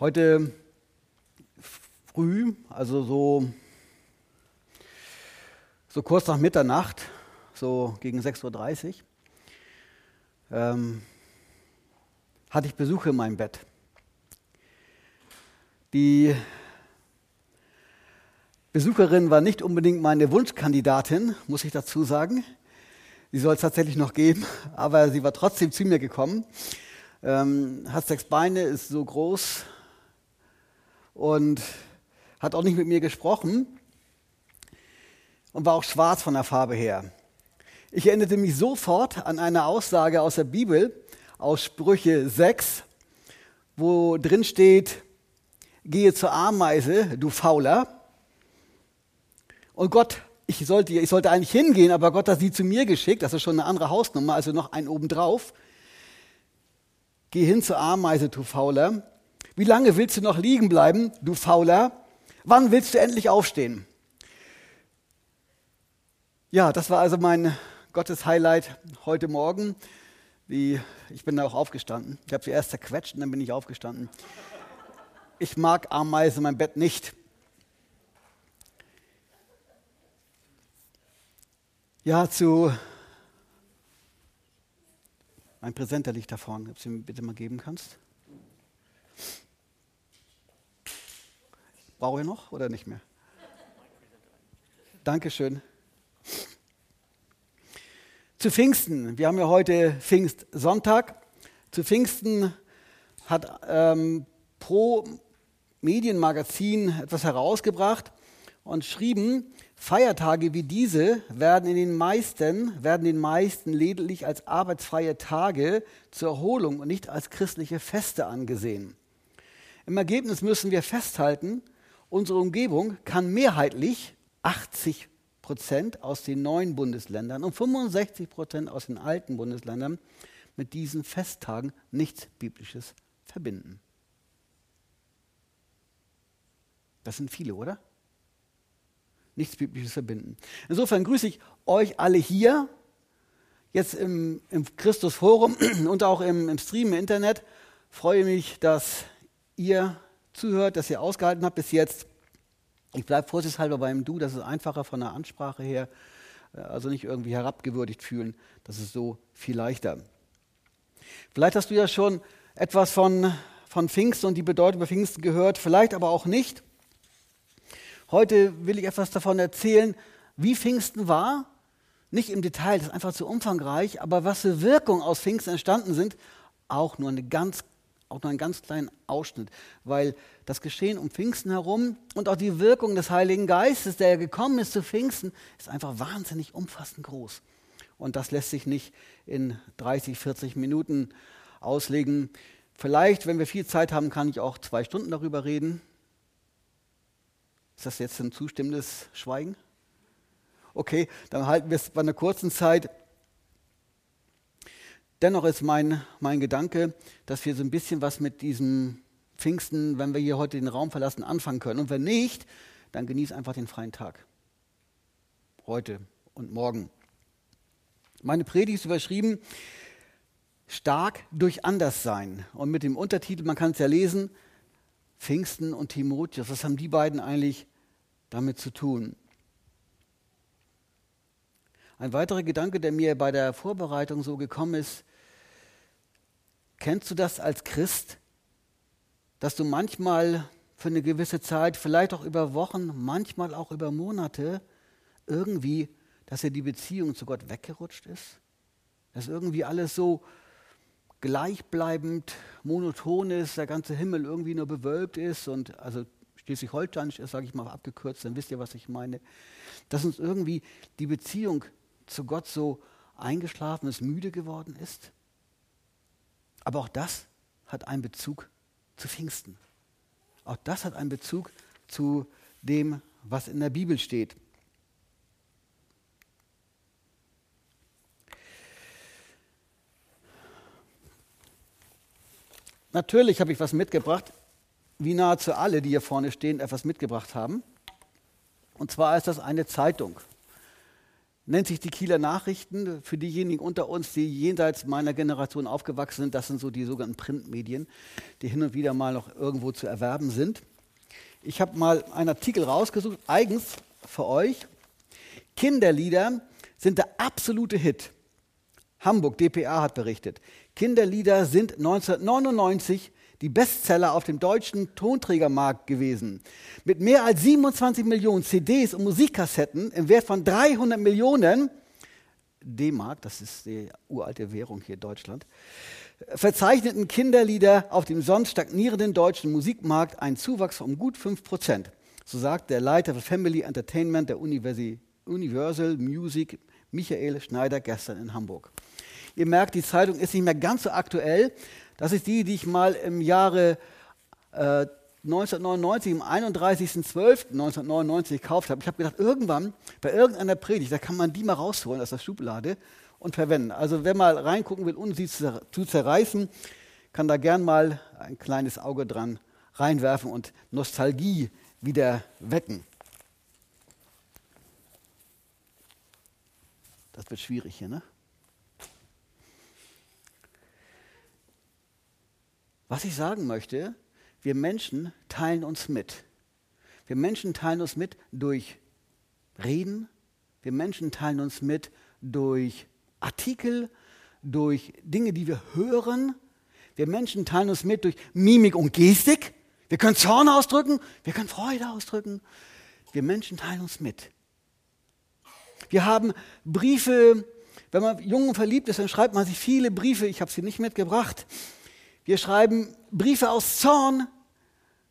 Heute früh, also so, so kurz nach Mitternacht, so gegen 6.30 Uhr, ähm, hatte ich Besuch in meinem Bett. Die Besucherin war nicht unbedingt meine Wunschkandidatin, muss ich dazu sagen. Sie soll es tatsächlich noch geben, aber sie war trotzdem zu mir gekommen. Ähm, hat sechs Beine, ist so groß und hat auch nicht mit mir gesprochen und war auch schwarz von der Farbe her. Ich erinnerte mich sofort an eine Aussage aus der Bibel, aus Sprüche 6, wo drin steht, gehe zur Ameise, du Fauler. Und Gott, ich sollte, ich sollte eigentlich hingehen, aber Gott hat sie zu mir geschickt, das ist schon eine andere Hausnummer, also noch ein obendrauf. Geh hin zur Ameise, du Fauler. Wie lange willst du noch liegen bleiben, du Fauler? Wann willst du endlich aufstehen? Ja, das war also mein Gottes-Highlight heute Morgen. Wie, ich bin da auch aufgestanden. Ich habe sie erst zerquetscht und dann bin ich aufgestanden. Ich mag Ameisen in meinem Bett nicht. Ja, zu. Mein Präsenter liegt da vorne, ob du mir bitte mal geben kannst. Brauche ich noch oder nicht mehr? Dankeschön. Zu Pfingsten, wir haben ja heute Pfingstsonntag. Zu Pfingsten hat ähm, Pro Medienmagazin etwas herausgebracht und schrieben, Feiertage wie diese werden in den meisten, werden den meisten lediglich als arbeitsfreie Tage zur Erholung und nicht als christliche Feste angesehen. Im Ergebnis müssen wir festhalten, Unsere Umgebung kann mehrheitlich 80 Prozent aus den neuen Bundesländern und 65 Prozent aus den alten Bundesländern mit diesen Festtagen nichts Biblisches verbinden. Das sind viele, oder? Nichts Biblisches verbinden. Insofern grüße ich euch alle hier, jetzt im, im Christus Forum und auch im, im Stream im Internet. Freue mich, dass ihr zuhört, dass ihr ausgehalten habt bis jetzt. Ich bleibe vorsichtshalber beim Du, das ist einfacher von der Ansprache her. Äh, also nicht irgendwie herabgewürdigt fühlen, das ist so viel leichter. Vielleicht hast du ja schon etwas von, von Pfingsten und die Bedeutung bei Pfingsten gehört, vielleicht aber auch nicht. Heute will ich etwas davon erzählen, wie Pfingsten war. Nicht im Detail, das ist einfach zu umfangreich, aber was für Wirkungen aus Pfingsten entstanden sind, auch nur eine ganz auch nur einen ganz kleinen Ausschnitt, weil das Geschehen um Pfingsten herum und auch die Wirkung des Heiligen Geistes, der gekommen ist zu Pfingsten, ist einfach wahnsinnig umfassend groß. Und das lässt sich nicht in 30, 40 Minuten auslegen. Vielleicht, wenn wir viel Zeit haben, kann ich auch zwei Stunden darüber reden. Ist das jetzt ein zustimmendes Schweigen? Okay, dann halten wir es bei einer kurzen Zeit. Dennoch ist mein, mein Gedanke, dass wir so ein bisschen was mit diesem Pfingsten, wenn wir hier heute den Raum verlassen, anfangen können. Und wenn nicht, dann genieß einfach den freien Tag. Heute und morgen. Meine Predigt ist überschrieben, stark durch Anderssein. Und mit dem Untertitel, man kann es ja lesen, Pfingsten und Timotheus. Was haben die beiden eigentlich damit zu tun? Ein weiterer Gedanke, der mir bei der Vorbereitung so gekommen ist, Kennst du das als Christ, dass du manchmal für eine gewisse Zeit, vielleicht auch über Wochen, manchmal auch über Monate, irgendwie, dass dir die Beziehung zu Gott weggerutscht ist? Dass irgendwie alles so gleichbleibend, monoton ist, der ganze Himmel irgendwie nur bewölbt ist und also schleswig-holsteinisch ist, sage ich mal abgekürzt, dann wisst ihr, was ich meine. Dass uns irgendwie die Beziehung zu Gott so eingeschlafen ist, müde geworden ist. Aber auch das hat einen Bezug zu Pfingsten. Auch das hat einen Bezug zu dem, was in der Bibel steht. Natürlich habe ich was mitgebracht, wie nahezu alle, die hier vorne stehen, etwas mitgebracht haben. Und zwar ist das eine Zeitung. Nennt sich die Kieler Nachrichten. Für diejenigen unter uns, die jenseits meiner Generation aufgewachsen sind, das sind so die sogenannten Printmedien, die hin und wieder mal noch irgendwo zu erwerben sind. Ich habe mal einen Artikel rausgesucht, eigens für euch. Kinderlieder sind der absolute Hit. Hamburg, dpa hat berichtet. Kinderlieder sind 1999 die Bestseller auf dem deutschen Tonträgermarkt gewesen. Mit mehr als 27 Millionen CDs und Musikkassetten im Wert von 300 Millionen D-Mark, das ist die uralte Währung hier in Deutschland, verzeichneten Kinderlieder auf dem sonst stagnierenden deutschen Musikmarkt einen Zuwachs von gut 5 Prozent. So sagt der Leiter für Family Entertainment der Universal Music, Michael Schneider, gestern in Hamburg. Ihr merkt, die Zeitung ist nicht mehr ganz so aktuell, das ist die, die ich mal im Jahre äh, 1999, am 31.12.1999 gekauft habe. Ich habe gedacht, irgendwann bei irgendeiner Predigt, da kann man die mal rausholen aus der Schublade und verwenden. Also wer mal reingucken will, um sie zu zerreißen, kann da gern mal ein kleines Auge dran reinwerfen und Nostalgie wieder wecken. Das wird schwierig hier, ne? Was ich sagen möchte, wir Menschen teilen uns mit. Wir Menschen teilen uns mit durch Reden, wir Menschen teilen uns mit durch Artikel, durch Dinge, die wir hören. Wir Menschen teilen uns mit durch Mimik und Gestik. Wir können Zorn ausdrücken, wir können Freude ausdrücken. Wir Menschen teilen uns mit. Wir haben Briefe, wenn man jung und verliebt ist, dann schreibt man sich viele Briefe. Ich habe sie nicht mitgebracht. Wir schreiben Briefe aus Zorn.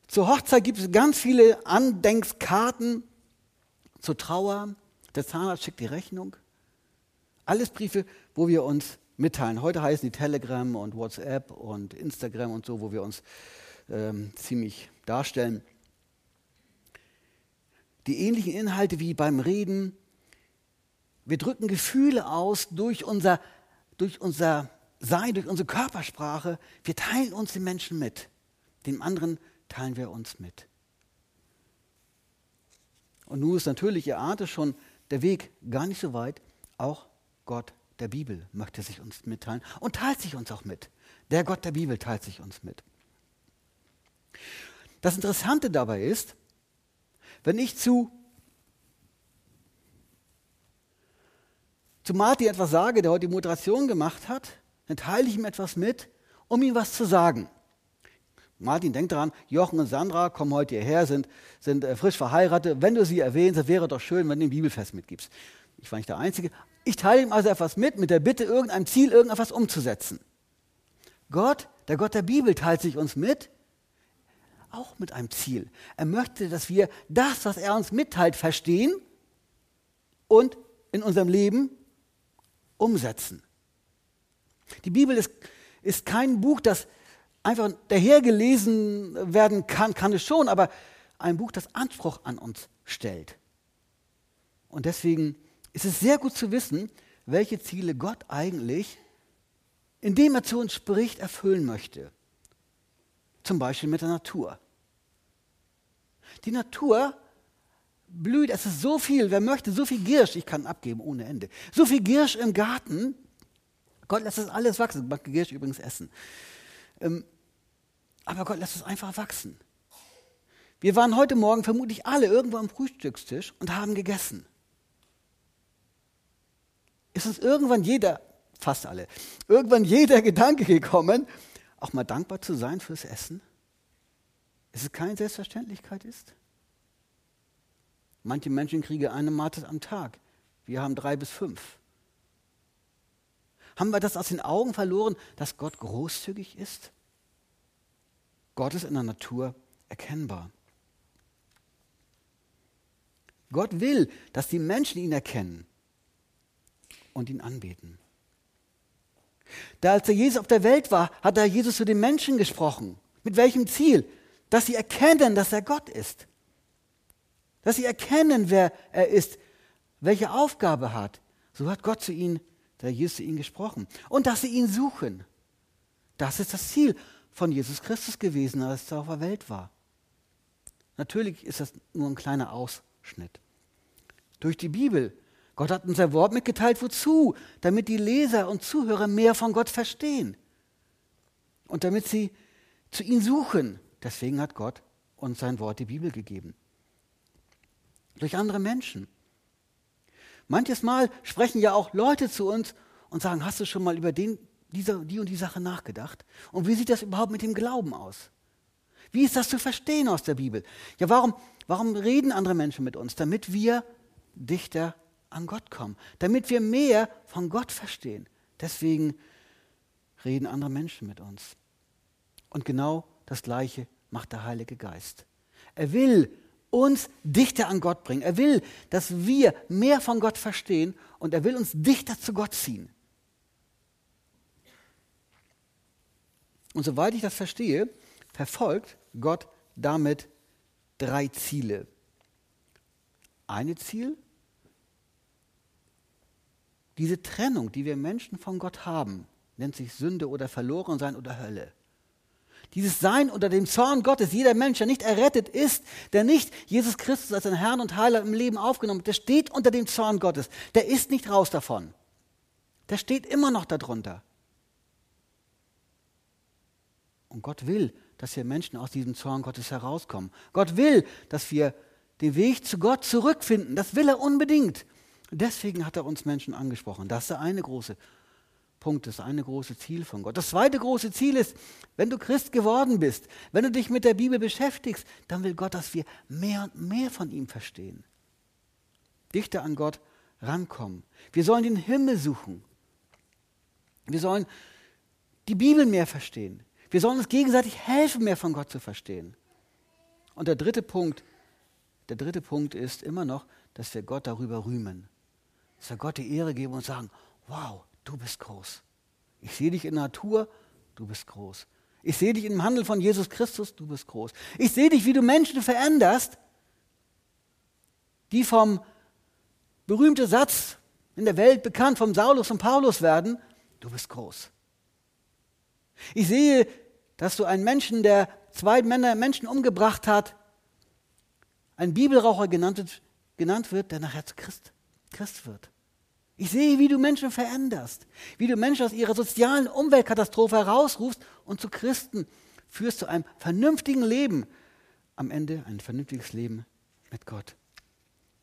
Zur Hochzeit gibt es ganz viele Andenkskarten. Zur Trauer. Der Zahnarzt schickt die Rechnung. Alles Briefe, wo wir uns mitteilen. Heute heißen die Telegram und WhatsApp und Instagram und so, wo wir uns ähm, ziemlich darstellen. Die ähnlichen Inhalte wie beim Reden. Wir drücken Gefühle aus durch unser, durch unser sein durch unsere Körpersprache. Wir teilen uns den Menschen mit. Dem anderen teilen wir uns mit. Und nun ist natürlich, ihr ahnt es schon, der Weg gar nicht so weit. Auch Gott der Bibel möchte sich uns mitteilen und teilt sich uns auch mit. Der Gott der Bibel teilt sich uns mit. Das Interessante dabei ist, wenn ich zu, zu Martin etwas sage, der heute die Moderation gemacht hat, dann teile ich ihm etwas mit, um ihm was zu sagen. Martin, denk daran, Jochen und Sandra kommen heute hierher, sind, sind äh, frisch verheiratet. Wenn du sie erwähnst, wäre doch schön, wenn du den Bibelfest mitgibst. Ich war nicht der Einzige. Ich teile ihm also etwas mit, mit der Bitte, irgendeinem Ziel, irgendetwas umzusetzen. Gott, der Gott der Bibel, teilt sich uns mit, auch mit einem Ziel. Er möchte, dass wir das, was er uns mitteilt, verstehen und in unserem Leben umsetzen. Die Bibel ist, ist kein Buch, das einfach dahergelesen werden kann, kann es schon, aber ein Buch, das Anspruch an uns stellt. Und deswegen ist es sehr gut zu wissen, welche Ziele Gott eigentlich, indem er zu uns spricht, erfüllen möchte. Zum Beispiel mit der Natur. Die Natur blüht, es ist so viel, wer möchte, so viel Girsch, ich kann abgeben ohne Ende, so viel Girsch im Garten, Gott lässt es alles wachsen. Man Girsch übrigens essen. Ähm, aber Gott lässt es einfach wachsen. Wir waren heute Morgen vermutlich alle irgendwo am Frühstückstisch und haben gegessen. Ist uns irgendwann jeder, fast alle, irgendwann jeder Gedanke gekommen, auch mal dankbar zu sein fürs Essen? Ist es keine Selbstverständlichkeit ist? Manche Menschen kriegen eine Mahlzeit am Tag. Wir haben drei bis fünf. Haben wir das aus den Augen verloren, dass Gott großzügig ist? Gott ist in der Natur erkennbar. Gott will, dass die Menschen ihn erkennen und ihn anbeten. Da als der Jesus auf der Welt war, hat er Jesus zu den Menschen gesprochen. Mit welchem Ziel? Dass sie erkennen, dass er Gott ist. Dass sie erkennen, wer er ist, welche Aufgabe er hat. So hat Gott zu ihnen der Jesus zu ihnen gesprochen. Und dass sie ihn suchen. Das ist das Ziel von Jesus Christus gewesen, als er auf der Welt war. Natürlich ist das nur ein kleiner Ausschnitt. Durch die Bibel Gott hat uns sein Wort mitgeteilt, wozu? Damit die Leser und Zuhörer mehr von Gott verstehen und damit sie zu ihm suchen. Deswegen hat Gott uns sein Wort, die Bibel, gegeben. Durch andere Menschen. Manches Mal sprechen ja auch Leute zu uns und sagen, hast du schon mal über den, diese, die und die Sache nachgedacht? Und wie sieht das überhaupt mit dem Glauben aus? Wie ist das zu verstehen aus der Bibel? Ja, warum, warum reden andere Menschen mit uns? Damit wir dichter an Gott kommen, damit wir mehr von Gott verstehen. Deswegen reden andere Menschen mit uns. Und genau das Gleiche macht der Heilige Geist. Er will uns dichter an Gott bringen. Er will, dass wir mehr von Gott verstehen und er will uns dichter zu Gott ziehen. Und soweit ich das verstehe, verfolgt Gott damit drei Ziele. Eine Ziel, diese Trennung, die wir Menschen von Gott haben, nennt sich Sünde oder Verlorensein oder Hölle. Dieses Sein unter dem Zorn Gottes, jeder Mensch, der nicht errettet ist, der nicht Jesus Christus als sein Herrn und Heiler im Leben aufgenommen hat, der steht unter dem Zorn Gottes. Der ist nicht raus davon. Der steht immer noch darunter. Und Gott will, dass wir Menschen aus diesem Zorn Gottes herauskommen. Gott will, dass wir den Weg zu Gott zurückfinden. Das will er unbedingt. Deswegen hat er uns Menschen angesprochen. Das ist der eine große Punkt, das eine große Ziel von Gott. Das zweite große Ziel ist, wenn du Christ geworden bist, wenn du dich mit der Bibel beschäftigst, dann will Gott, dass wir mehr und mehr von ihm verstehen. Dichter an Gott rankommen. Wir sollen den Himmel suchen. Wir sollen die Bibel mehr verstehen. Wir sollen uns gegenseitig helfen, mehr von Gott zu verstehen. Und der dritte Punkt, der dritte Punkt ist immer noch, dass wir Gott darüber rühmen. Dass wir Gott die Ehre geben und sagen, wow, du bist groß. Ich sehe dich in Natur, du bist groß. Ich sehe dich im Handel von Jesus Christus, du bist groß. Ich sehe dich, wie du Menschen veränderst, die vom berühmten Satz in der Welt bekannt, vom Saulus und Paulus werden, du bist groß. Ich sehe, dass du einen Menschen, der zwei Männer Menschen umgebracht hat, ein Bibelraucher genannt, genannt wird, der nachher zu Christ, Christ wird. Ich sehe, wie du Menschen veränderst, wie du Menschen aus ihrer sozialen Umweltkatastrophe herausrufst und zu Christen führst zu einem vernünftigen Leben. Am Ende ein vernünftiges Leben mit Gott.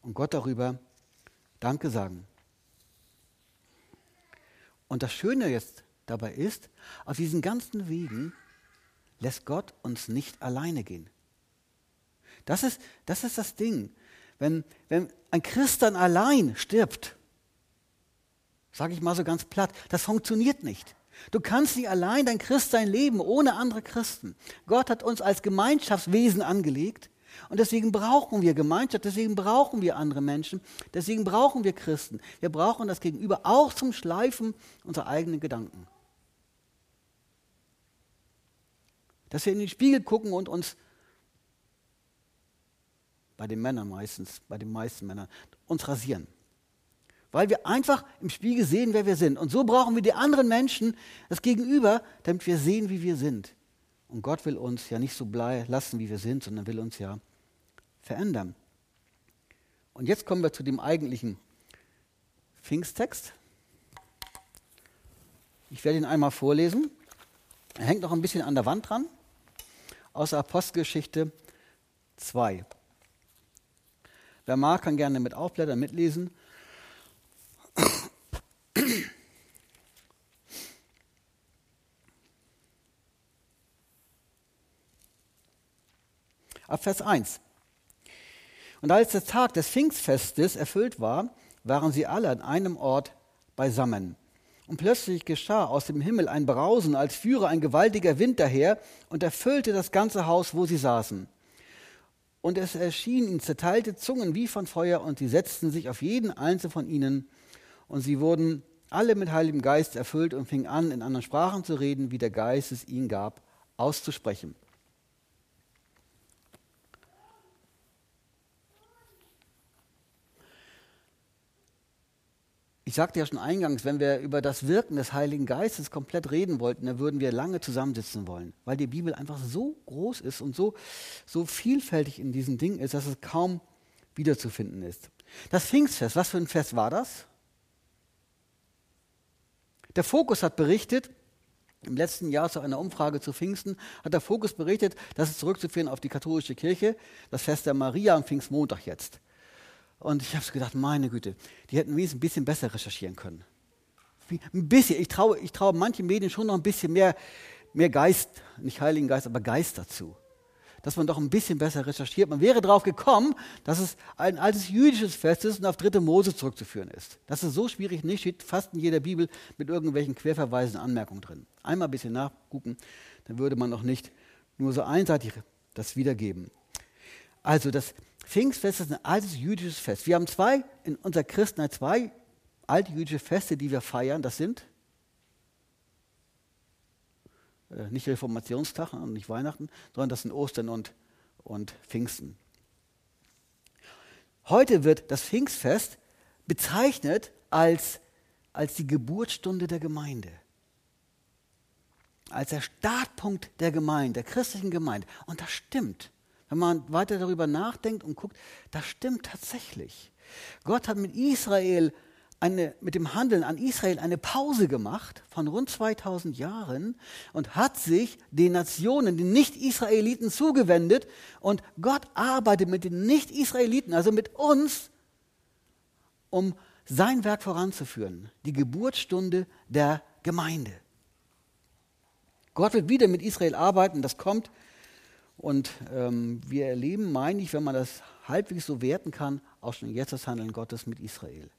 Und Gott darüber Danke sagen. Und das Schöne jetzt dabei ist, auf diesen ganzen Wegen lässt Gott uns nicht alleine gehen. Das ist das, ist das Ding. Wenn, wenn ein Christ dann allein stirbt, Sage ich mal so ganz platt. Das funktioniert nicht. Du kannst nicht allein dein Christsein leben ohne andere Christen. Gott hat uns als Gemeinschaftswesen angelegt und deswegen brauchen wir Gemeinschaft, deswegen brauchen wir andere Menschen, deswegen brauchen wir Christen. Wir brauchen das Gegenüber auch zum Schleifen unserer eigenen Gedanken. Dass wir in den Spiegel gucken und uns, bei den Männern meistens, bei den meisten Männern, uns rasieren weil wir einfach im Spiegel sehen, wer wir sind. Und so brauchen wir die anderen Menschen, das Gegenüber, damit wir sehen, wie wir sind. Und Gott will uns ja nicht so lassen, wie wir sind, sondern will uns ja verändern. Und jetzt kommen wir zu dem eigentlichen Pfingsttext. Ich werde ihn einmal vorlesen. Er hängt noch ein bisschen an der Wand dran, aus der Apostelgeschichte 2. Wer mag, kann gerne mit aufblättern, mitlesen. Ab Vers 1. Und als der Tag des Pfingstfestes erfüllt war, waren sie alle an einem Ort beisammen. Und plötzlich geschah aus dem Himmel ein Brausen, als führe ein gewaltiger Wind daher und erfüllte das ganze Haus, wo sie saßen. Und es erschienen ihnen zerteilte Zungen wie von Feuer, und sie setzten sich auf jeden einzelnen von ihnen. Und sie wurden alle mit Heiligem Geist erfüllt und fingen an, in anderen Sprachen zu reden, wie der Geist es ihnen gab, auszusprechen. Ich sagte ja schon eingangs, wenn wir über das Wirken des Heiligen Geistes komplett reden wollten, dann würden wir lange zusammensitzen wollen, weil die Bibel einfach so groß ist und so, so vielfältig in diesem Ding ist, dass es kaum wiederzufinden ist. Das Pfingstfest, was für ein Fest war das? Der Fokus hat berichtet, im letzten Jahr zu einer Umfrage zu Pfingsten hat der Fokus berichtet, dass es zurückzuführen auf die katholische Kirche, das Fest der Maria am Pfingstmontag jetzt. Und ich habe gedacht, meine Güte, die hätten wenigstens ein bisschen besser recherchieren können. Ein bisschen, ich traue ich trau manchen Medien schon noch ein bisschen mehr, mehr Geist, nicht Heiligen Geist, aber Geist dazu dass man doch ein bisschen besser recherchiert. Man wäre darauf gekommen, dass es ein altes jüdisches Fest ist und auf dritte Mose zurückzuführen ist. Das ist so schwierig nicht, steht fast in jeder Bibel mit irgendwelchen Querverweisen, Anmerkungen drin. Einmal ein bisschen nachgucken, dann würde man noch nicht nur so einseitig das wiedergeben. Also das Pfingstfest ist ein altes jüdisches Fest. Wir haben zwei, in unserer Christenheit zwei alte jüdische Feste, die wir feiern. Das sind äh, nicht Reformationstag und nicht Weihnachten, sondern das sind Ostern und, und Pfingsten. Heute wird das Pfingstfest bezeichnet als, als die Geburtsstunde der Gemeinde. Als der Startpunkt der Gemeinde, der christlichen Gemeinde. Und das stimmt. Wenn man weiter darüber nachdenkt und guckt, das stimmt tatsächlich. Gott hat mit Israel eine, mit dem Handeln an Israel eine Pause gemacht von rund 2000 Jahren und hat sich den Nationen, den Nicht-Israeliten zugewendet und Gott arbeitet mit den Nicht-Israeliten, also mit uns, um sein Werk voranzuführen, die Geburtsstunde der Gemeinde. Gott wird wieder mit Israel arbeiten, das kommt. Und ähm, wir erleben, meine ich, wenn man das halbwegs so werten kann, auch schon jetzt das Handeln Gottes mit Israel.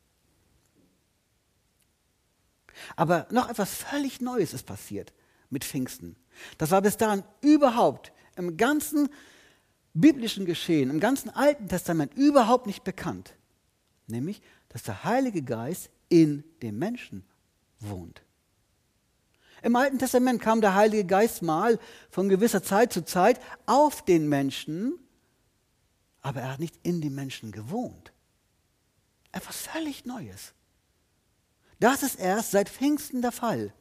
Aber noch etwas völlig Neues ist passiert mit Pfingsten. Das war bis dahin überhaupt im ganzen biblischen Geschehen, im ganzen Alten Testament überhaupt nicht bekannt. Nämlich, dass der Heilige Geist in dem Menschen wohnt. Im Alten Testament kam der Heilige Geist mal von gewisser Zeit zu Zeit auf den Menschen, aber er hat nicht in den Menschen gewohnt. Etwas völlig Neues. Das ist erst seit Pfingsten der Fall.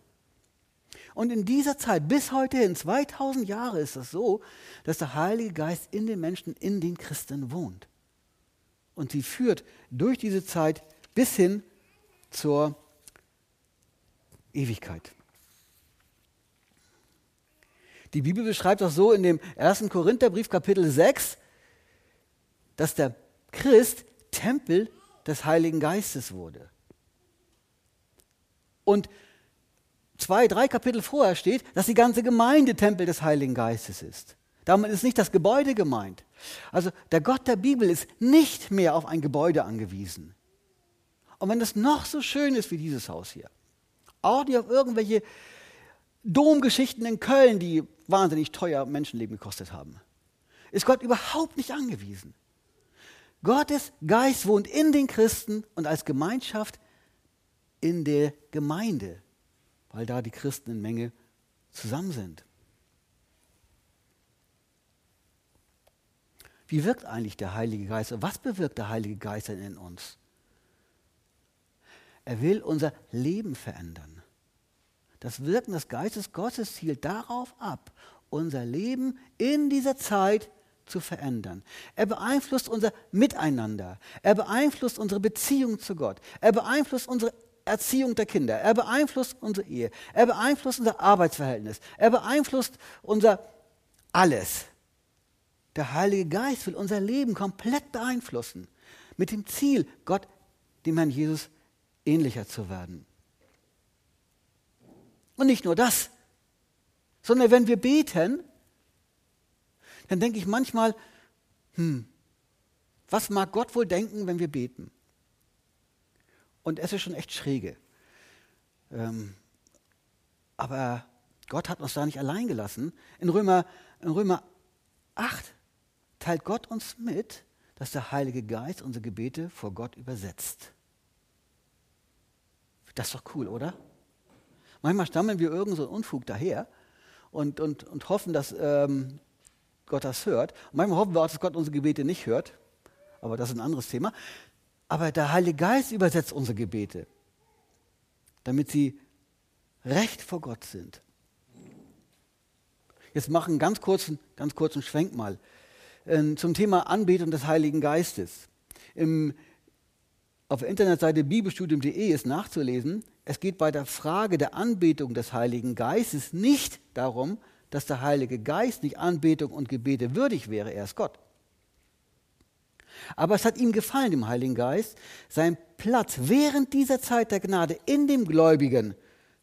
Und in dieser Zeit, bis heute hin, 2000 Jahre ist es so, dass der Heilige Geist in den Menschen, in den Christen wohnt. Und sie führt durch diese Zeit bis hin zur Ewigkeit. Die Bibel beschreibt auch so in dem 1. Korintherbrief Kapitel 6, dass der Christ Tempel des Heiligen Geistes wurde. Und zwei, drei Kapitel vorher steht, dass die ganze Gemeinde Tempel des Heiligen Geistes ist. Damit ist nicht das Gebäude gemeint. Also der Gott der Bibel ist nicht mehr auf ein Gebäude angewiesen. Und wenn es noch so schön ist wie dieses Haus hier, auch nicht auf irgendwelche Domgeschichten in Köln, die wahnsinnig teuer Menschenleben gekostet haben, ist Gott überhaupt nicht angewiesen. Gottes Geist wohnt in den Christen und als Gemeinschaft in der Gemeinde, weil da die Christen in Menge zusammen sind. Wie wirkt eigentlich der Heilige Geist? Was bewirkt der Heilige Geist denn in uns? Er will unser Leben verändern. Das Wirken des Geistes Gottes zielt darauf ab, unser Leben in dieser Zeit zu verändern. Er beeinflusst unser Miteinander. Er beeinflusst unsere Beziehung zu Gott. Er beeinflusst unsere Erziehung der Kinder. Er beeinflusst unsere Ehe. Er beeinflusst unser Arbeitsverhältnis. Er beeinflusst unser alles. Der Heilige Geist will unser Leben komplett beeinflussen. Mit dem Ziel, Gott, dem Herrn Jesus, ähnlicher zu werden. Und nicht nur das, sondern wenn wir beten, dann denke ich manchmal, hm, was mag Gott wohl denken, wenn wir beten? Und es ist schon echt schräge. Ähm, aber Gott hat uns da nicht allein gelassen. In Römer, in Römer 8 teilt Gott uns mit, dass der Heilige Geist unsere Gebete vor Gott übersetzt. Das ist doch cool, oder? Manchmal stammeln wir irgend so einen Unfug daher und, und, und hoffen, dass ähm, Gott das hört. Manchmal hoffen wir auch, dass Gott unsere Gebete nicht hört. Aber das ist ein anderes Thema. Aber der Heilige Geist übersetzt unsere Gebete, damit sie recht vor Gott sind. Jetzt machen einen ganz kurzen, ganz kurzen Schwenk mal äh, zum Thema Anbetung des Heiligen Geistes. Im auf der Internetseite bibelstudium.de ist nachzulesen, es geht bei der Frage der Anbetung des Heiligen Geistes nicht darum, dass der Heilige Geist nicht Anbetung und Gebete würdig wäre, er ist Gott. Aber es hat ihm gefallen, dem Heiligen Geist, seinen Platz während dieser Zeit der Gnade in dem Gläubigen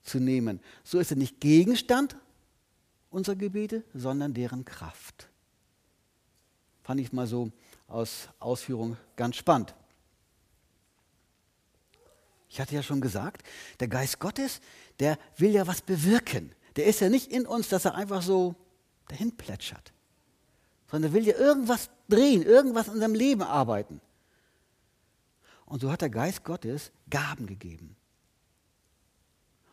zu nehmen. So ist er nicht Gegenstand unserer Gebete, sondern deren Kraft. Fand ich mal so aus Ausführung ganz spannend. Ich hatte ja schon gesagt, der Geist Gottes, der will ja was bewirken. Der ist ja nicht in uns, dass er einfach so dahin plätschert, sondern er will ja irgendwas drehen, irgendwas in seinem Leben arbeiten. Und so hat der Geist Gottes Gaben gegeben.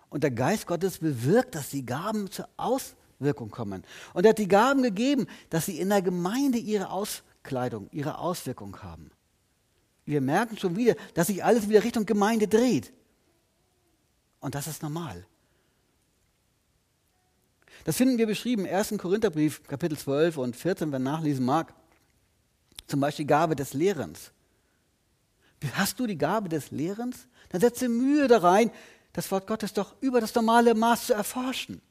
Und der Geist Gottes bewirkt, dass die Gaben zur Auswirkung kommen. Und er hat die Gaben gegeben, dass sie in der Gemeinde ihre Auskleidung, ihre Auswirkung haben. Wir merken schon wieder, dass sich alles wieder Richtung Gemeinde dreht. Und das ist normal. Das finden wir beschrieben im 1. Korintherbrief, Kapitel 12 und 14, wer nachlesen mag. Zum Beispiel Gabe des Lehrens. Hast du die Gabe des Lehrens? Dann setze Mühe da rein, das Wort Gottes doch über das normale Maß zu erforschen.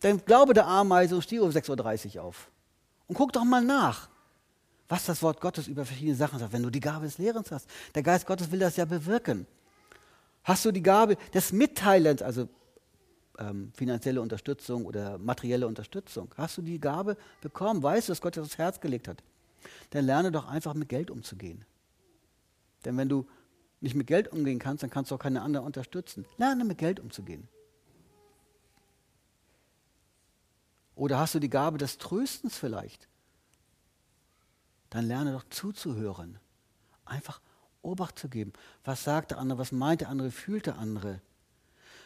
Dann glaube der Ameise steh um 6.30 Uhr auf. Und guck doch mal nach, was das Wort Gottes über verschiedene Sachen sagt. Wenn du die Gabe des Lehrens hast, der Geist Gottes will das ja bewirken. Hast du die Gabe des Mitteilens, also ähm, finanzielle Unterstützung oder materielle Unterstützung? Hast du die Gabe bekommen? Weißt du, dass Gott dir das Herz gelegt hat? Dann lerne doch einfach mit Geld umzugehen. Denn wenn du nicht mit Geld umgehen kannst, dann kannst du auch keine anderen unterstützen. Lerne mit Geld umzugehen. Oder hast du die Gabe des Tröstens vielleicht? Dann lerne doch zuzuhören. Einfach Obacht zu geben. Was sagt der andere? Was meint der andere? Fühlt der andere?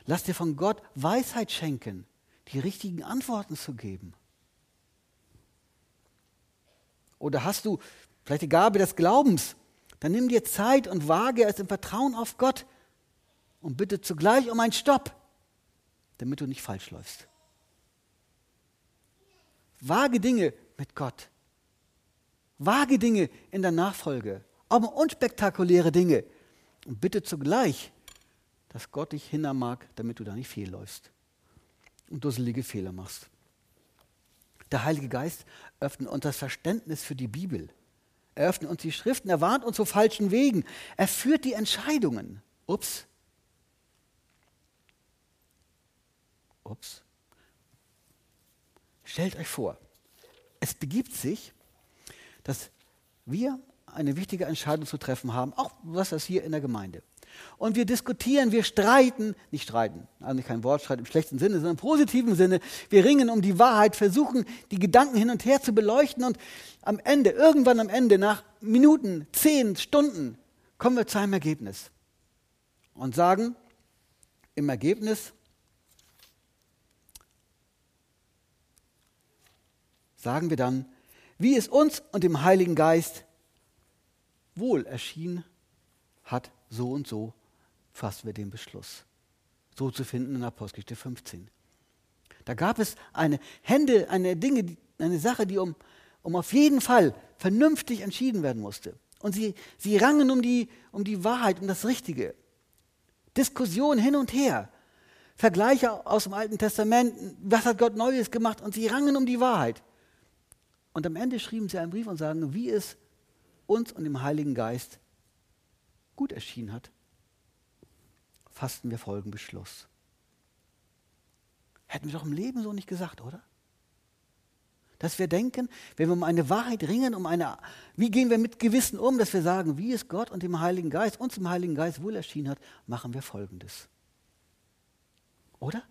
Lass dir von Gott Weisheit schenken, die richtigen Antworten zu geben. Oder hast du vielleicht die Gabe des Glaubens? Dann nimm dir Zeit und wage es im Vertrauen auf Gott und bitte zugleich um einen Stopp, damit du nicht falsch läufst. Wage Dinge mit Gott. Wage Dinge in der Nachfolge, aber unspektakuläre Dinge. Und bitte zugleich dass Gott dich hindern mag, damit du da nicht fehlläufst und dusselige Fehler machst. Der Heilige Geist öffnet uns das Verständnis für die Bibel. Er öffnet uns die Schriften, er warnt uns vor falschen Wegen. Er führt die Entscheidungen. Ups. Ups. Stellt euch vor, es begibt sich, dass wir eine wichtige Entscheidung zu treffen haben, auch was das hier in der Gemeinde. Und wir diskutieren, wir streiten, nicht streiten, also kein Wortstreit im schlechten Sinne, sondern im positiven Sinne. Wir ringen um die Wahrheit, versuchen die Gedanken hin und her zu beleuchten und am Ende, irgendwann am Ende, nach Minuten, zehn Stunden, kommen wir zu einem Ergebnis und sagen im Ergebnis, sagen wir dann, wie es uns und dem Heiligen Geist wohl erschienen hat, so und so fassen wir den Beschluss. So zu finden in Apostelgeschichte 15. Da gab es eine Hände, eine Dinge, eine Sache, die um, um auf jeden Fall vernünftig entschieden werden musste. Und sie, sie rangen um die, um die Wahrheit, um das Richtige. Diskussion hin und her. Vergleiche aus dem Alten Testament, was hat Gott Neues gemacht und sie rangen um die Wahrheit. Und am Ende schrieben sie einen Brief und sagen, wie es uns und dem Heiligen Geist gut erschienen hat, fassten wir folgenden Beschluss. Hätten wir doch im Leben so nicht gesagt, oder? Dass wir denken, wenn wir um eine Wahrheit ringen, um eine, wie gehen wir mit Gewissen um, dass wir sagen, wie es Gott und dem Heiligen Geist, uns im Heiligen Geist wohl erschienen hat, machen wir Folgendes. Oder?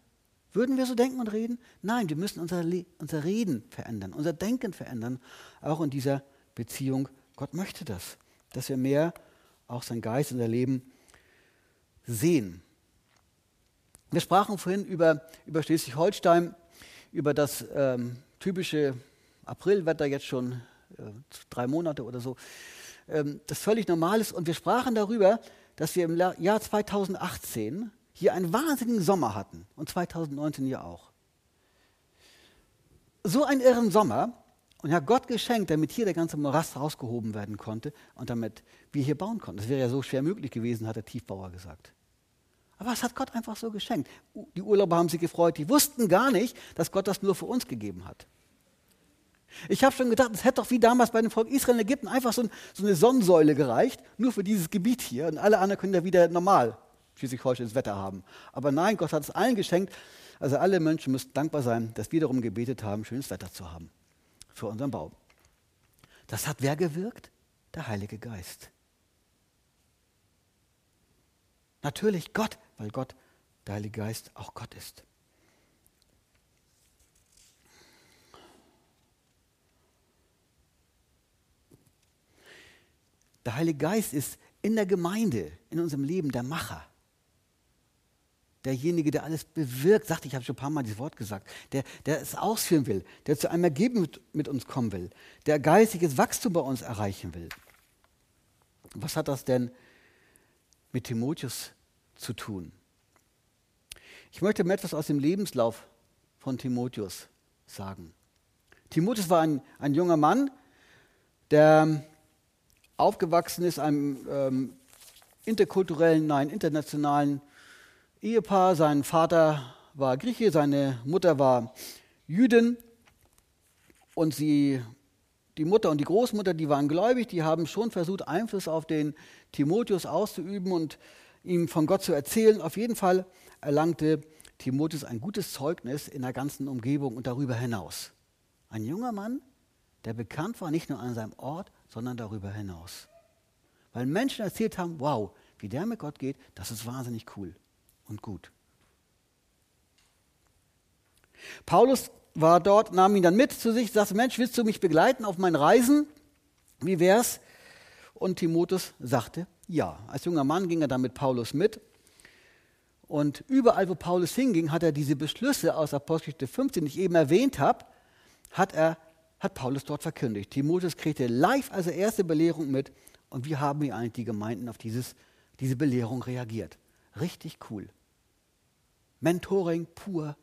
Würden wir so denken und reden? Nein, wir müssen unser, unser Reden verändern, unser Denken verändern, auch in dieser Beziehung. Gott möchte das, dass wir mehr auch sein Geist, unser Leben sehen. Wir sprachen vorhin über, über Schleswig-Holstein, über das ähm, typische Aprilwetter jetzt schon äh, drei Monate oder so, ähm, das völlig normal ist. Und wir sprachen darüber, dass wir im Jahr 2018 hier einen wahnsinnigen Sommer hatten und 2019 ja auch. So einen irren Sommer, und hat Gott geschenkt, damit hier der ganze Morast rausgehoben werden konnte und damit wir hier bauen konnten. Das wäre ja so schwer möglich gewesen, hat der Tiefbauer gesagt. Aber es hat Gott einfach so geschenkt. Die Urlauber haben sich gefreut, die wussten gar nicht, dass Gott das nur für uns gegeben hat. Ich habe schon gedacht, es hätte doch wie damals bei dem Volk Israel in Ägypten einfach so, ein, so, eine Sonnensäule gereicht, nur für dieses Gebiet hier. Und alle anderen können ja wieder normal Schleswig-Holsteins Wetter haben. Aber nein, Gott hat es allen geschenkt. Also alle Menschen müssten dankbar sein, dass wir darum gebetet haben, schönes Wetter zu haben für unseren Bau. Das hat wer gewirkt? Der Heilige Geist. Natürlich Gott, weil Gott, der Heilige Geist, auch Gott ist. Der Heilige Geist ist in der Gemeinde, in unserem Leben der Macher. Derjenige, der alles bewirkt, sagte ich, habe schon ein paar Mal dieses Wort gesagt, der, der es ausführen will, der zu einem Ergebnis mit, mit uns kommen will, der geistiges Wachstum bei uns erreichen will. Was hat das denn mit Timotheus zu tun? Ich möchte mir etwas aus dem Lebenslauf von Timotheus sagen. Timotheus war ein, ein junger Mann, der aufgewachsen ist, einem ähm, interkulturellen, nein, internationalen Ehepaar. Sein Vater war Grieche, seine Mutter war Jüdin und sie, die Mutter und die Großmutter, die waren gläubig, die haben schon versucht, Einfluss auf den Timotheus auszuüben und ihm von Gott zu erzählen. Auf jeden Fall erlangte Timotheus ein gutes Zeugnis in der ganzen Umgebung und darüber hinaus. Ein junger Mann, der bekannt war, nicht nur an seinem Ort, sondern darüber hinaus. Weil Menschen erzählt haben, wow, wie der mit Gott geht, das ist wahnsinnig cool und gut. Paulus war dort, nahm ihn dann mit zu sich, sagte, Mensch, willst du mich begleiten auf meinen Reisen? Wie wär's? Und Timotheus sagte, ja. Als junger Mann ging er dann mit Paulus mit. Und überall, wo Paulus hinging, hat er diese Beschlüsse aus Apostelgeschichte 15, die ich eben erwähnt habe, hat er hat Paulus dort verkündigt. Timotheus kriegte live also erste Belehrung mit und wie haben wir eigentlich die Gemeinden auf dieses, diese Belehrung reagiert? Richtig cool. Mentoring pur,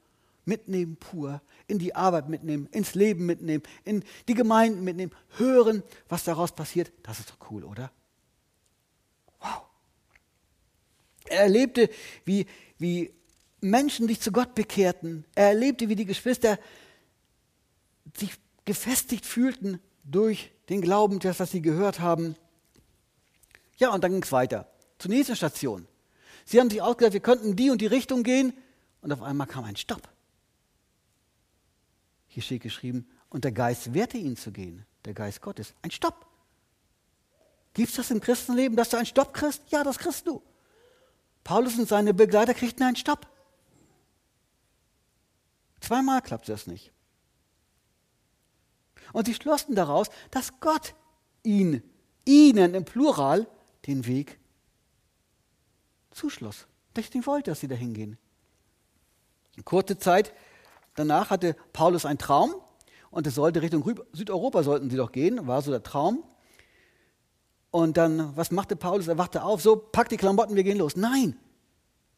mitnehmen pur, in die Arbeit mitnehmen, ins Leben mitnehmen, in die Gemeinden mitnehmen, hören, was daraus passiert. Das ist doch cool, oder? Wow. Er erlebte, wie, wie Menschen sich zu Gott bekehrten. Er erlebte, wie die Geschwister sich gefestigt fühlten durch den Glauben, das, was sie gehört haben. Ja, und dann ging es weiter zur nächsten Station. Sie haben sich ausgedacht, wir könnten die und die Richtung gehen und auf einmal kam ein Stopp. Hier steht geschrieben, und der Geist wehrte ihnen zu gehen, der Geist Gottes. Ein Stopp. Gibt es das im Christenleben, dass du einen Stopp kriegst? Ja, das kriegst du. Paulus und seine Begleiter kriegten einen Stopp. Zweimal klappt das nicht. Und sie schlossen daraus, dass Gott ihn, ihnen im Plural den Weg zuschloss. Deswegen wollte, dass sie dahin gehen. Kurze Zeit danach hatte Paulus einen Traum und es sollte Richtung Südeuropa sollten sie doch gehen, war so der Traum. Und dann, was machte Paulus? Er wachte auf, so, pack die Klamotten, wir gehen los. Nein,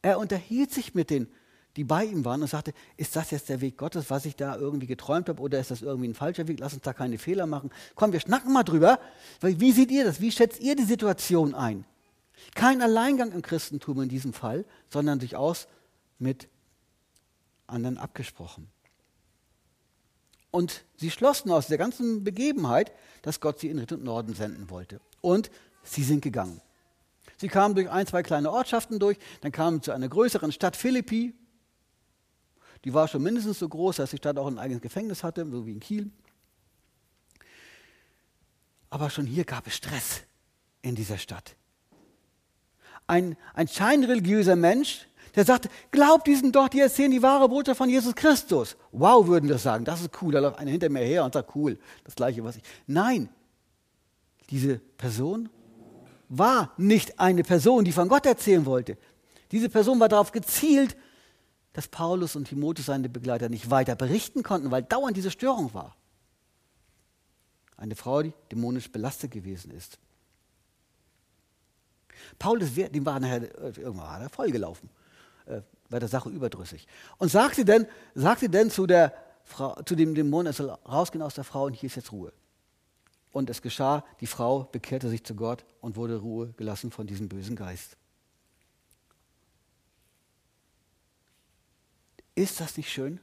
er unterhielt sich mit den die bei ihm waren und sagte, ist das jetzt der Weg Gottes, was ich da irgendwie geträumt habe oder ist das irgendwie ein falscher Weg? Lass uns da keine Fehler machen. Komm, wir schnacken mal drüber. Wie seht ihr das? Wie schätzt ihr die Situation ein? Kein Alleingang im Christentum in diesem Fall, sondern durchaus mit anderen abgesprochen. Und sie schlossen aus der ganzen Begebenheit, dass Gott sie in Richtung Norden senden wollte. Und sie sind gegangen. Sie kamen durch ein, zwei kleine Ortschaften durch, dann kamen sie zu einer größeren Stadt Philippi, die war schon mindestens so groß, dass die Stadt auch ein eigenes Gefängnis hatte, so wie in Kiel. Aber schon hier gab es Stress in dieser Stadt. Ein, ein scheinreligiöser Mensch, der sagte, glaubt diesen doch, die erzählen die wahre Botschaft von Jesus Christus. Wow, würden wir sagen, das ist cool. Da läuft einer hinter mir her und sagt, cool, das gleiche, was ich. Nein, diese Person war nicht eine Person, die von Gott erzählen wollte. Diese Person war darauf gezielt, dass Paulus und Timotheus, seine Begleiter, nicht weiter berichten konnten, weil dauernd diese Störung war. Eine Frau, die dämonisch belastet gewesen ist. Paulus, dem war nachher, äh, irgendwann war er vollgelaufen, äh, war der Sache überdrüssig. Und sagte denn, sagte denn zu der Frau, zu dem Dämon, er soll rausgehen aus der Frau und hier ist jetzt Ruhe. Und es geschah, die Frau bekehrte sich zu Gott und wurde Ruhe gelassen von diesem bösen Geist. Ist das nicht schön?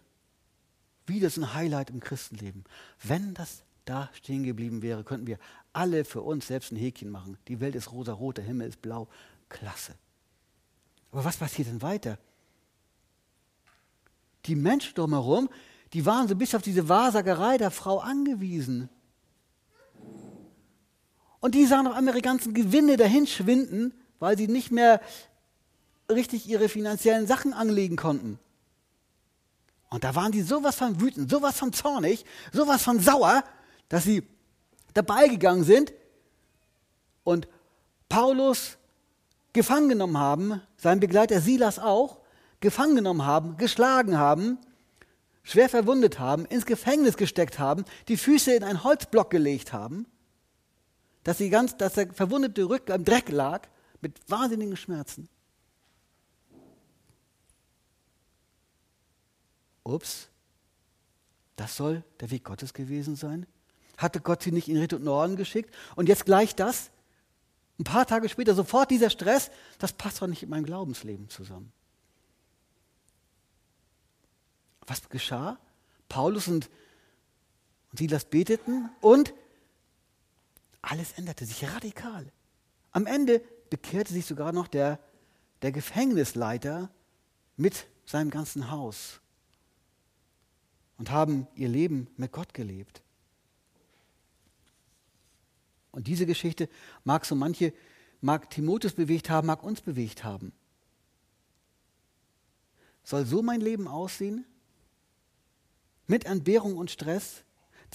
Wieder so ein Highlight im Christenleben. Wenn das da stehen geblieben wäre, könnten wir alle für uns selbst ein Häkchen machen. Die Welt ist rosa-rot, der Himmel ist blau. Klasse. Aber was passiert denn weiter? Die Menschen drumherum, die waren so bis auf diese Wahrsagerei der Frau angewiesen. Und die sahen auf einmal ihre ganzen Gewinne dahin schwinden, weil sie nicht mehr richtig ihre finanziellen Sachen anlegen konnten. Und da waren die sowas von wütend, sowas von zornig, sowas von sauer, dass sie dabei gegangen sind und Paulus gefangen genommen haben, sein Begleiter Silas auch, gefangen genommen haben, geschlagen haben, schwer verwundet haben, ins Gefängnis gesteckt haben, die Füße in einen Holzblock gelegt haben, dass, sie ganz, dass der verwundete Rücken am Dreck lag mit wahnsinnigen Schmerzen. Ups, das soll der Weg Gottes gewesen sein? Hatte Gott sie nicht in Richtung Norden geschickt? Und jetzt gleich das? Ein paar Tage später sofort dieser Stress? Das passt doch nicht mit meinem Glaubensleben zusammen. Was geschah? Paulus und, und Silas beteten und alles änderte sich radikal. Am Ende bekehrte sich sogar noch der, der Gefängnisleiter mit seinem ganzen Haus und haben ihr Leben mit Gott gelebt. Und diese Geschichte mag so manche, mag Timotheus bewegt haben, mag uns bewegt haben. Soll so mein Leben aussehen? Mit Entbehrung und Stress?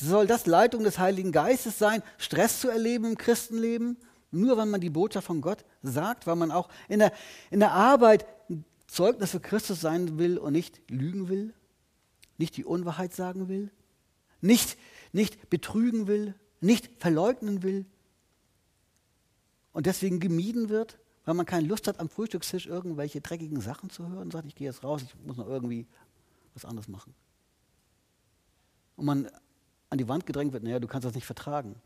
Soll das Leitung des Heiligen Geistes sein, Stress zu erleben im Christenleben? Nur wenn man die Botschaft von Gott sagt, weil man auch in der, in der Arbeit Zeugnis für Christus sein will und nicht lügen will? nicht die Unwahrheit sagen will, nicht, nicht betrügen will, nicht verleugnen will und deswegen gemieden wird, weil man keine Lust hat, am Frühstückstisch irgendwelche dreckigen Sachen zu hören sagt, ich gehe jetzt raus, ich muss noch irgendwie was anderes machen. Und man an die Wand gedrängt wird, naja, du kannst das nicht vertragen.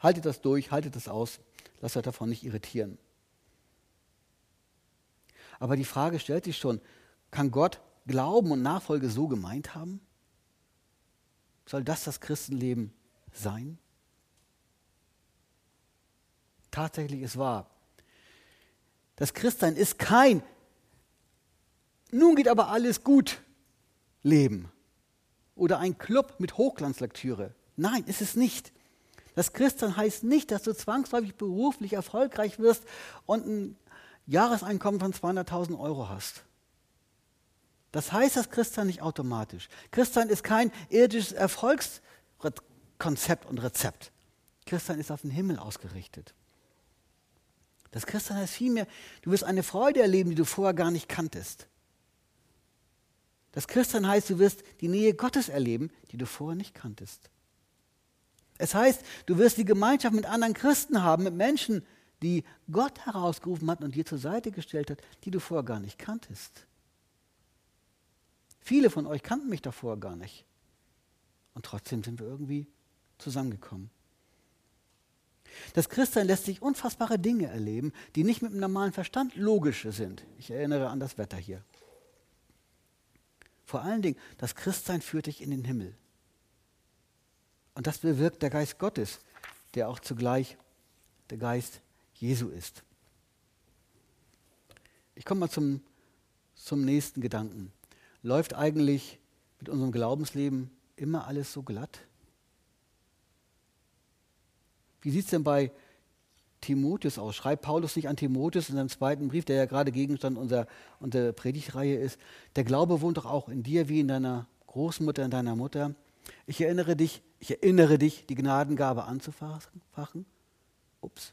Haltet das durch, haltet das aus, lasst euch davon nicht irritieren. Aber die Frage stellt sich schon, kann Gott Glauben und Nachfolge so gemeint haben? Soll das das Christenleben sein? Tatsächlich ist wahr. Das Christsein ist kein, nun geht aber alles gut, Leben. Oder ein Club mit Hochglanzlektüre. Nein, ist es nicht. Das Christsein heißt nicht, dass du zwangsläufig beruflich erfolgreich wirst und ein Jahreseinkommen von 200.000 Euro hast. Das heißt das Christsein nicht automatisch. Christsein ist kein irdisches Erfolgskonzept und Rezept. Christsein ist auf den Himmel ausgerichtet. Das Christsein heißt vielmehr, du wirst eine Freude erleben, die du vorher gar nicht kanntest. Das Christsein heißt, du wirst die Nähe Gottes erleben, die du vorher nicht kanntest. Es heißt, du wirst die Gemeinschaft mit anderen Christen haben, mit Menschen, die Gott herausgerufen hat und dir zur Seite gestellt hat, die du vorher gar nicht kanntest. Viele von euch kannten mich davor gar nicht. Und trotzdem sind wir irgendwie zusammengekommen. Das Christsein lässt sich unfassbare Dinge erleben, die nicht mit dem normalen Verstand logische sind. Ich erinnere an das Wetter hier. Vor allen Dingen, das Christsein führt dich in den Himmel. Und das bewirkt der Geist Gottes, der auch zugleich der Geist Jesu ist. Ich komme mal zum, zum nächsten Gedanken. Läuft eigentlich mit unserem Glaubensleben immer alles so glatt? Wie sieht es denn bei Timotheus aus? Schreibt Paulus nicht an Timotheus in seinem zweiten Brief, der ja gerade Gegenstand unserer, unserer Predigtreihe ist. Der Glaube wohnt doch auch in dir wie in deiner Großmutter, in deiner Mutter. Ich erinnere dich, ich erinnere dich, die Gnadengabe anzufachen. Ups.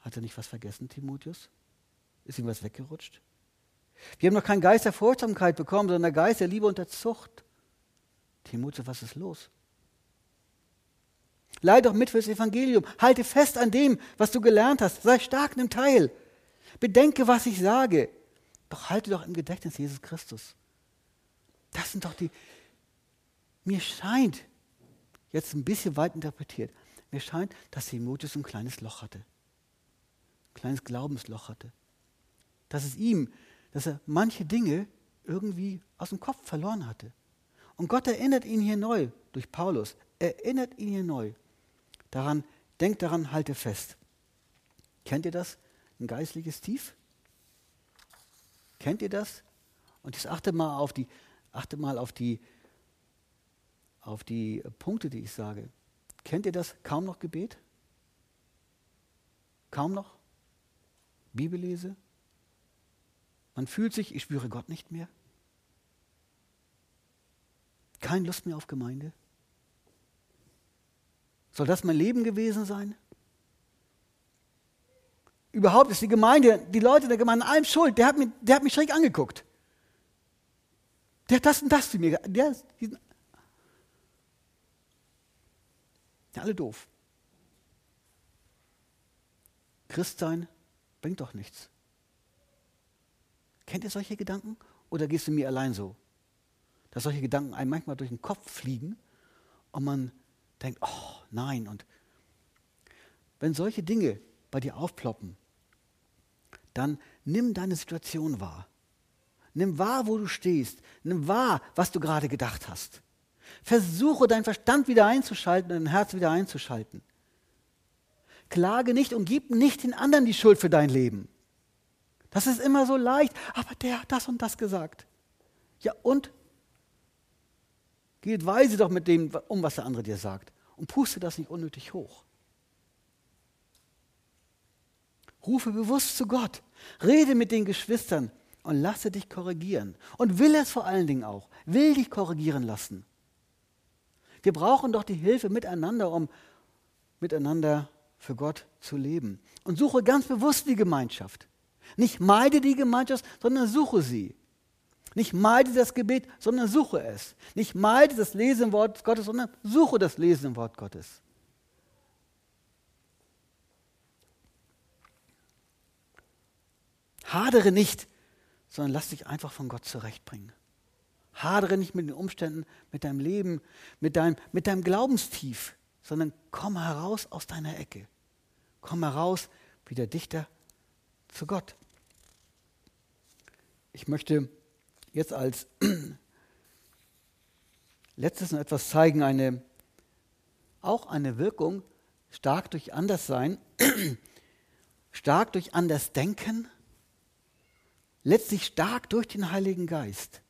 Hat er nicht was vergessen, Timotheus? Ist ihm was weggerutscht? Wir haben noch keinen Geist der Furchtsamkeit bekommen, sondern der Geist der Liebe und der Zucht. Timotheus, was ist los? Leid doch mit fürs Evangelium. Halte fest an dem, was du gelernt hast. Sei stark im Teil. Bedenke, was ich sage. Doch halte doch im Gedächtnis Jesus Christus. Das sind doch die. Mir scheint, jetzt ein bisschen weit interpretiert, mir scheint, dass Timotheus ein kleines Loch hatte. Ein kleines Glaubensloch hatte. Dass es ihm, dass er manche Dinge irgendwie aus dem Kopf verloren hatte. Und Gott erinnert ihn hier neu, durch Paulus, erinnert ihn hier neu. Daran, denkt daran, halte fest. Kennt ihr das? Ein geistliches Tief? Kennt ihr das? Und jetzt achte mal auf die, achte mal auf die, auf die Punkte, die ich sage. Kennt ihr das? Kaum noch Gebet? Kaum noch? Bibellese? Man fühlt sich, ich spüre Gott nicht mehr. Keine Lust mehr auf Gemeinde. Soll das mein Leben gewesen sein? Überhaupt ist die Gemeinde, die Leute der Gemeinde allem schuld. Der hat, mich, der hat mich schräg angeguckt. Der hat das und das zu mir gesagt. Der, die sind alle doof. Christsein bringt doch nichts. Kennt ihr solche Gedanken? Oder gehst du mir allein so? Dass solche Gedanken einem manchmal durch den Kopf fliegen und man denkt, oh nein. Und wenn solche Dinge bei dir aufploppen, dann nimm deine Situation wahr. Nimm wahr, wo du stehst. Nimm wahr, was du gerade gedacht hast. Versuche deinen Verstand wieder einzuschalten und dein Herz wieder einzuschalten. Klage nicht und gib nicht den anderen die Schuld für dein Leben. Das ist immer so leicht, aber der hat das und das gesagt. Ja und? Geht weise doch mit dem um, was der andere dir sagt und puste das nicht unnötig hoch. Rufe bewusst zu Gott. Rede mit den Geschwistern und lasse dich korrigieren. Und will es vor allen Dingen auch. Will dich korrigieren lassen. Wir brauchen doch die Hilfe miteinander, um miteinander für Gott zu leben. Und suche ganz bewusst die Gemeinschaft. Nicht meide die Gemeinschaft, sondern suche sie. Nicht meide das Gebet, sondern suche es. Nicht meide das Lesen im Wort Gottes, sondern suche das Lesen im Wort Gottes. Hadere nicht, sondern lass dich einfach von Gott zurechtbringen. Hadere nicht mit den Umständen, mit deinem Leben, mit deinem, mit deinem Glaubenstief, sondern komm heraus aus deiner Ecke. Komm heraus wie der Dichter zu Gott. Ich möchte jetzt als letztes noch etwas zeigen, eine, auch eine Wirkung stark durch Anderssein, stark durch Andersdenken letztlich stark durch den Heiligen Geist.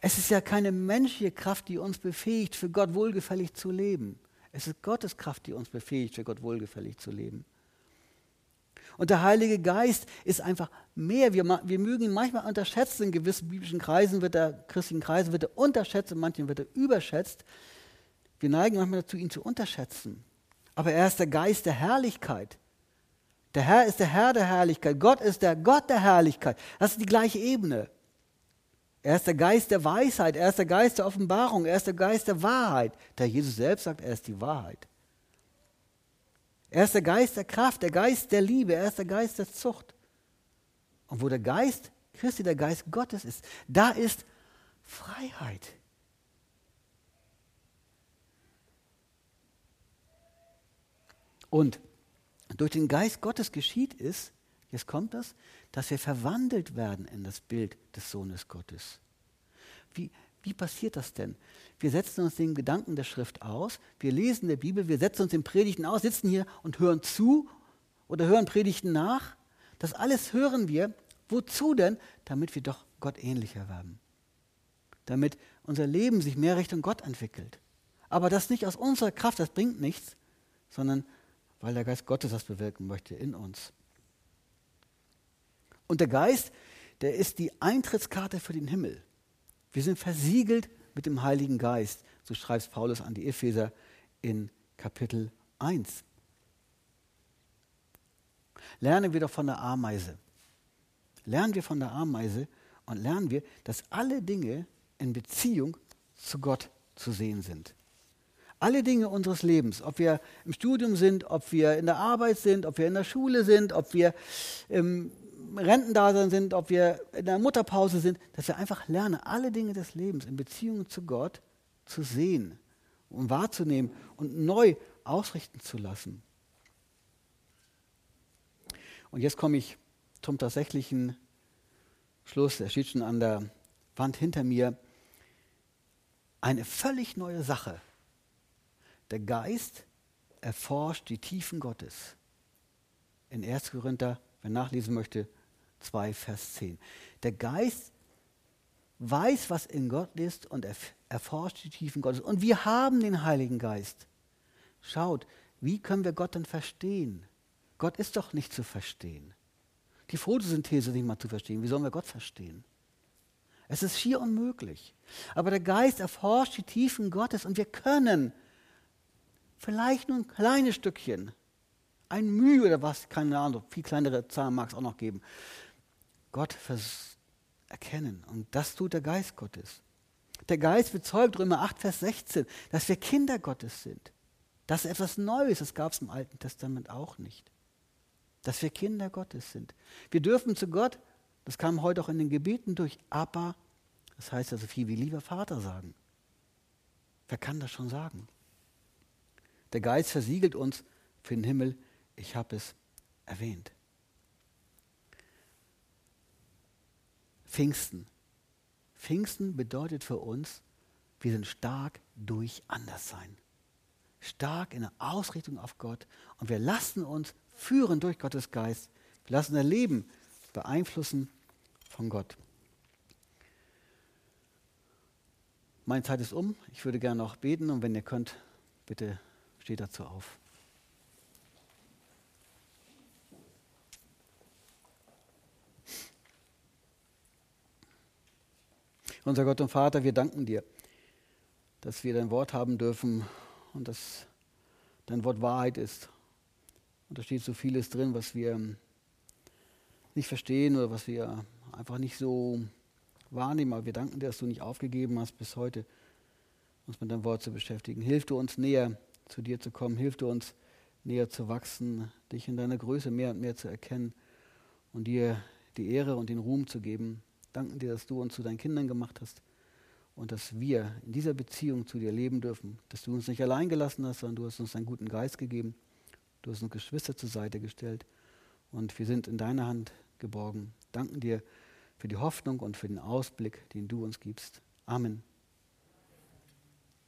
Es ist ja keine menschliche Kraft, die uns befähigt, für Gott wohlgefällig zu leben. Es ist Gottes Kraft, die uns befähigt, für Gott wohlgefällig zu leben. Und der Heilige Geist ist einfach mehr. Wir, wir mögen ihn manchmal unterschätzen. In gewissen biblischen Kreisen wird er, christlichen Kreisen wird er unterschätzt, in manchen wird er überschätzt. Wir neigen manchmal dazu, ihn zu unterschätzen. Aber er ist der Geist der Herrlichkeit. Der Herr ist der Herr der Herrlichkeit. Gott ist der Gott der Herrlichkeit. Das ist die gleiche Ebene. Er ist der Geist der Weisheit, er ist der Geist der Offenbarung, er ist der Geist der Wahrheit. Der Jesus selbst sagt, er ist die Wahrheit. Er ist der Geist der Kraft, der Geist der Liebe, er ist der Geist der Zucht. Und wo der Geist Christi, der Geist Gottes ist, da ist Freiheit. Und durch den Geist Gottes geschieht es, jetzt kommt das, dass wir verwandelt werden in das Bild des Sohnes Gottes. Wie, wie passiert das denn? Wir setzen uns den Gedanken der Schrift aus, wir lesen der Bibel, wir setzen uns den Predigten aus, sitzen hier und hören zu oder hören Predigten nach. Das alles hören wir. Wozu denn? Damit wir doch Gott ähnlicher werden. Damit unser Leben sich mehr Richtung Gott entwickelt. Aber das nicht aus unserer Kraft, das bringt nichts, sondern weil der Geist Gottes das bewirken möchte in uns. Und der Geist, der ist die Eintrittskarte für den Himmel. Wir sind versiegelt mit dem Heiligen Geist, so schreibt Paulus an die Epheser in Kapitel 1. Lernen wir doch von der Ameise. Lernen wir von der Ameise und lernen wir, dass alle Dinge in Beziehung zu Gott zu sehen sind. Alle Dinge unseres Lebens, ob wir im Studium sind, ob wir in der Arbeit sind, ob wir in der Schule sind, ob wir ähm, im Rentendasein sind, ob wir in der Mutterpause sind, dass wir einfach lernen, alle Dinge des Lebens in Beziehung zu Gott zu sehen und wahrzunehmen und neu ausrichten zu lassen. Und jetzt komme ich zum tatsächlichen Schluss. Er steht schon an der Wand hinter mir. Eine völlig neue Sache. Der Geist erforscht die Tiefen Gottes. In 1. Korinther, wer nachlesen möchte, 2, Vers 10. Der Geist weiß, was in Gott ist und erforscht die Tiefen Gottes. Und wir haben den Heiligen Geist. Schaut, wie können wir Gott denn verstehen? Gott ist doch nicht zu verstehen. Die Photosynthese nicht mal zu verstehen. Wie sollen wir Gott verstehen? Es ist schier unmöglich. Aber der Geist erforscht die Tiefen Gottes und wir können vielleicht nur ein kleines Stückchen, ein Mühe oder was, keine Ahnung, viel kleinere Zahlen mag es auch noch geben, Gott erkennen. Und das tut der Geist Gottes. Der Geist bezeugt Römer 8, Vers 16, dass wir Kinder Gottes sind. Das ist etwas Neues, das gab es im Alten Testament auch nicht. Dass wir Kinder Gottes sind. Wir dürfen zu Gott, das kam heute auch in den Gebeten durch, aber, das heißt ja so viel wie lieber Vater sagen. Wer kann das schon sagen? Der Geist versiegelt uns für den Himmel. Ich habe es erwähnt. Pfingsten. Pfingsten bedeutet für uns, wir sind stark durch Anderssein. Stark in der Ausrichtung auf Gott. Und wir lassen uns führen durch Gottes Geist. Wir lassen unser Leben beeinflussen von Gott. Meine Zeit ist um. Ich würde gerne noch beten und wenn ihr könnt, bitte steht dazu auf. Unser Gott und Vater, wir danken dir, dass wir dein Wort haben dürfen und dass dein Wort Wahrheit ist. Und da steht so vieles drin, was wir nicht verstehen oder was wir einfach nicht so wahrnehmen. Aber wir danken dir, dass du nicht aufgegeben hast, bis heute uns mit deinem Wort zu beschäftigen. Hilf du uns näher zu dir zu kommen. Hilf du uns näher zu wachsen, dich in deiner Größe mehr und mehr zu erkennen und dir die Ehre und den Ruhm zu geben. Danken dir, dass du uns zu deinen Kindern gemacht hast und dass wir in dieser Beziehung zu dir leben dürfen, dass du uns nicht allein gelassen hast, sondern du hast uns einen guten Geist gegeben. Du hast uns Geschwister zur Seite gestellt und wir sind in deiner Hand geborgen. Danken dir für die Hoffnung und für den Ausblick, den du uns gibst. Amen.